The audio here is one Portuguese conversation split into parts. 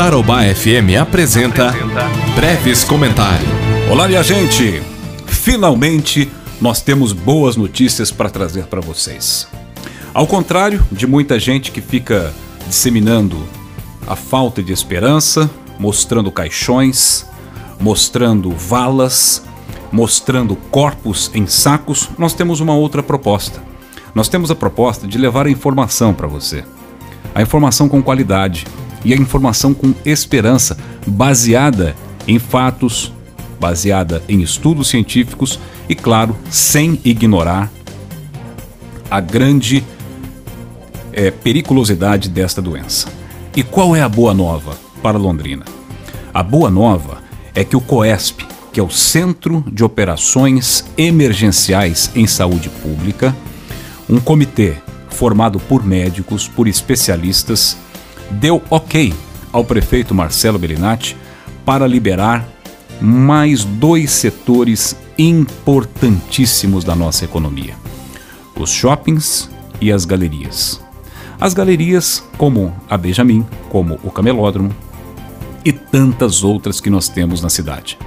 Tarobá FM apresenta Breves Comentários. Olá, minha gente! Finalmente nós temos boas notícias para trazer para vocês. Ao contrário de muita gente que fica disseminando a falta de esperança, mostrando caixões, mostrando valas, mostrando corpos em sacos, nós temos uma outra proposta. Nós temos a proposta de levar a informação para você. A informação com qualidade e a informação com esperança, baseada em fatos, baseada em estudos científicos e, claro, sem ignorar a grande é, periculosidade desta doença. E qual é a boa nova para Londrina? A boa nova é que o COESP, que é o Centro de Operações Emergenciais em Saúde Pública, um comitê formado por médicos, por especialistas, deu ok ao prefeito Marcelo Bellinati para liberar mais dois setores importantíssimos da nossa economia: os shoppings e as galerias. As galerias, como a Benjamin, como o Camelódromo e tantas outras que nós temos na cidade.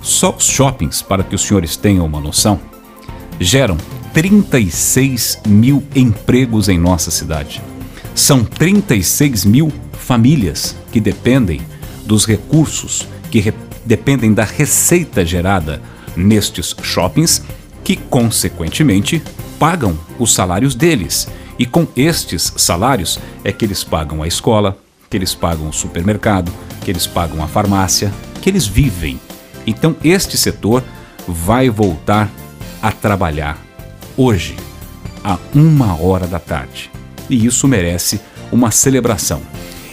Só os shoppings, para que os senhores tenham uma noção, geram 36 mil empregos em nossa cidade. São 36 mil famílias que dependem dos recursos, que re dependem da receita gerada nestes shoppings, que consequentemente pagam os salários deles. E com estes salários é que eles pagam a escola, que eles pagam o supermercado, que eles pagam a farmácia, que eles vivem. Então este setor vai voltar a trabalhar hoje, a uma hora da tarde. E isso merece uma celebração.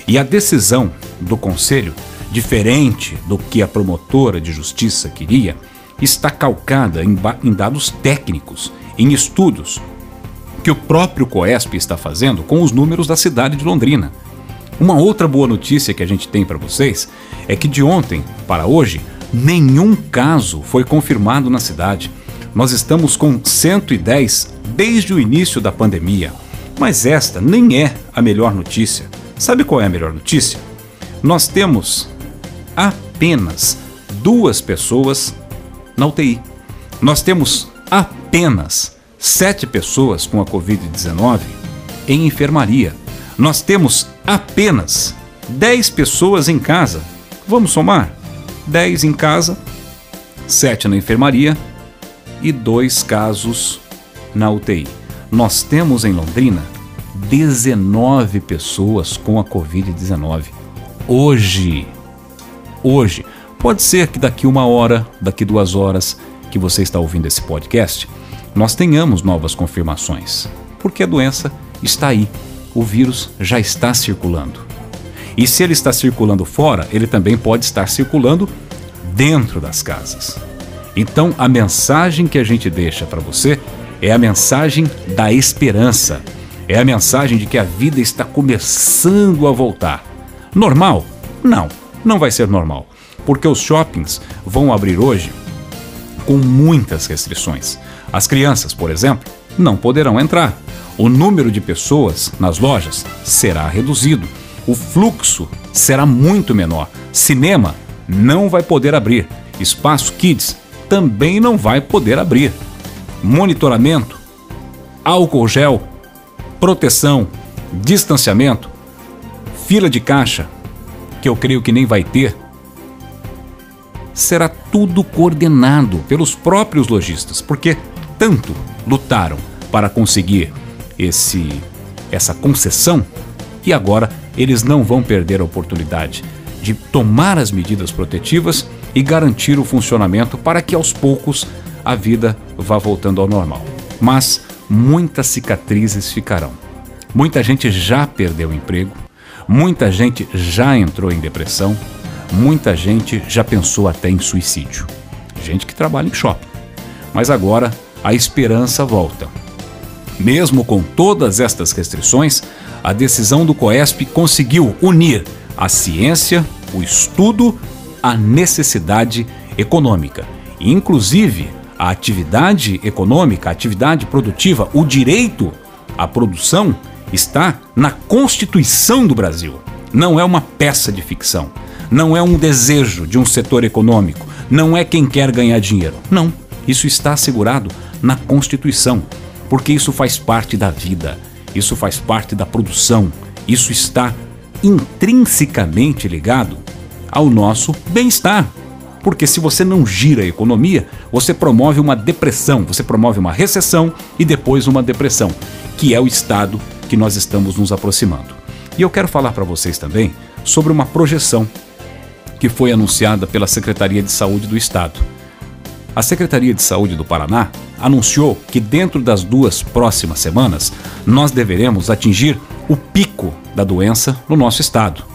E a decisão do Conselho, diferente do que a promotora de justiça queria, está calcada em, em dados técnicos, em estudos que o próprio COESP está fazendo com os números da cidade de Londrina. Uma outra boa notícia que a gente tem para vocês é que de ontem para hoje, nenhum caso foi confirmado na cidade. Nós estamos com 110 desde o início da pandemia. Mas esta nem é a melhor notícia. Sabe qual é a melhor notícia? Nós temos apenas duas pessoas na UTI. Nós temos apenas sete pessoas com a Covid-19 em enfermaria. Nós temos apenas 10 pessoas em casa. Vamos somar? 10 em casa, 7 na enfermaria e dois casos na UTI. Nós temos em Londrina 19 pessoas com a Covid-19. Hoje. Hoje. Pode ser que daqui uma hora, daqui duas horas que você está ouvindo esse podcast, nós tenhamos novas confirmações. Porque a doença está aí. O vírus já está circulando. E se ele está circulando fora, ele também pode estar circulando dentro das casas. Então, a mensagem que a gente deixa para você é a mensagem da esperança. É a mensagem de que a vida está começando a voltar. Normal? Não, não vai ser normal, porque os shoppings vão abrir hoje com muitas restrições. As crianças, por exemplo, não poderão entrar. O número de pessoas nas lojas será reduzido. O fluxo será muito menor. Cinema não vai poder abrir. Espaço Kids também não vai poder abrir monitoramento, álcool gel, proteção, distanciamento, fila de caixa, que eu creio que nem vai ter, será tudo coordenado pelos próprios lojistas, porque tanto lutaram para conseguir esse essa concessão e agora eles não vão perder a oportunidade de tomar as medidas protetivas e garantir o funcionamento para que aos poucos a vida vá voltando ao normal. Mas muitas cicatrizes ficarão. Muita gente já perdeu emprego, muita gente já entrou em depressão, muita gente já pensou até em suicídio. Gente que trabalha em shopping. Mas agora a esperança volta. Mesmo com todas estas restrições, a decisão do COESP conseguiu unir a ciência, o estudo, a necessidade econômica. Inclusive, a atividade econômica, a atividade produtiva, o direito à produção está na Constituição do Brasil. não é uma peça de ficção, não é um desejo de um setor econômico, não é quem quer ganhar dinheiro. Não, isso está assegurado na Constituição, porque isso faz parte da vida, isso faz parte da produção, isso está intrinsecamente ligado ao nosso bem-estar. Porque se você não gira a economia, você promove uma depressão, você promove uma recessão e depois uma depressão, que é o estado que nós estamos nos aproximando. E eu quero falar para vocês também sobre uma projeção que foi anunciada pela Secretaria de Saúde do Estado. A Secretaria de Saúde do Paraná anunciou que dentro das duas próximas semanas nós deveremos atingir o pico da doença no nosso estado.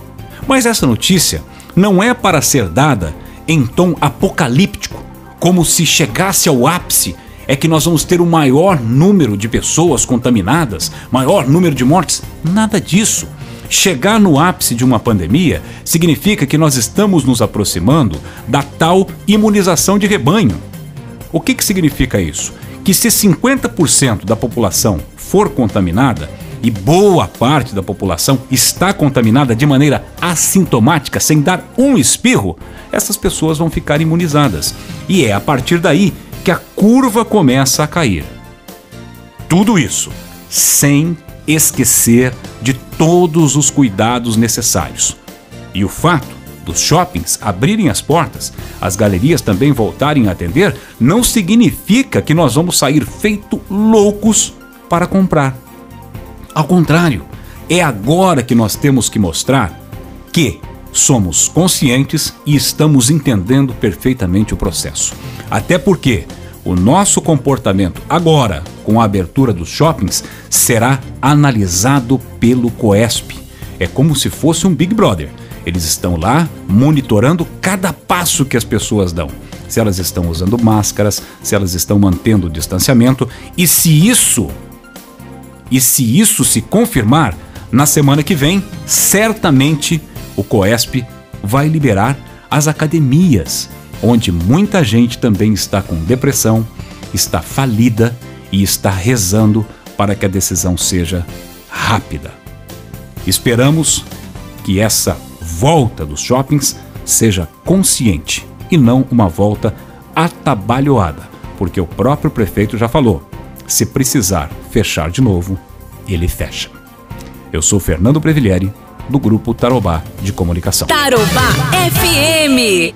Mas essa notícia não é para ser dada em tom apocalíptico, como se chegasse ao ápice é que nós vamos ter o maior número de pessoas contaminadas, maior número de mortes. Nada disso. Chegar no ápice de uma pandemia significa que nós estamos nos aproximando da tal imunização de rebanho. O que, que significa isso? Que se 50% da população for contaminada, e boa parte da população está contaminada de maneira assintomática, sem dar um espirro, essas pessoas vão ficar imunizadas. E é a partir daí que a curva começa a cair. Tudo isso sem esquecer de todos os cuidados necessários. E o fato dos shoppings abrirem as portas, as galerias também voltarem a atender, não significa que nós vamos sair feito loucos para comprar. Ao contrário, é agora que nós temos que mostrar que somos conscientes e estamos entendendo perfeitamente o processo. Até porque o nosso comportamento agora, com a abertura dos shoppings, será analisado pelo COESP. É como se fosse um Big Brother. Eles estão lá monitorando cada passo que as pessoas dão. Se elas estão usando máscaras, se elas estão mantendo o distanciamento e se isso e se isso se confirmar, na semana que vem, certamente o COESP vai liberar as academias, onde muita gente também está com depressão, está falida e está rezando para que a decisão seja rápida. Esperamos que essa volta dos shoppings seja consciente e não uma volta atabalhoada, porque o próprio prefeito já falou: se precisar fechar de novo, ele fecha. Eu sou Fernando Previlieri, do grupo Tarobá de Comunicação. Tarobá FM.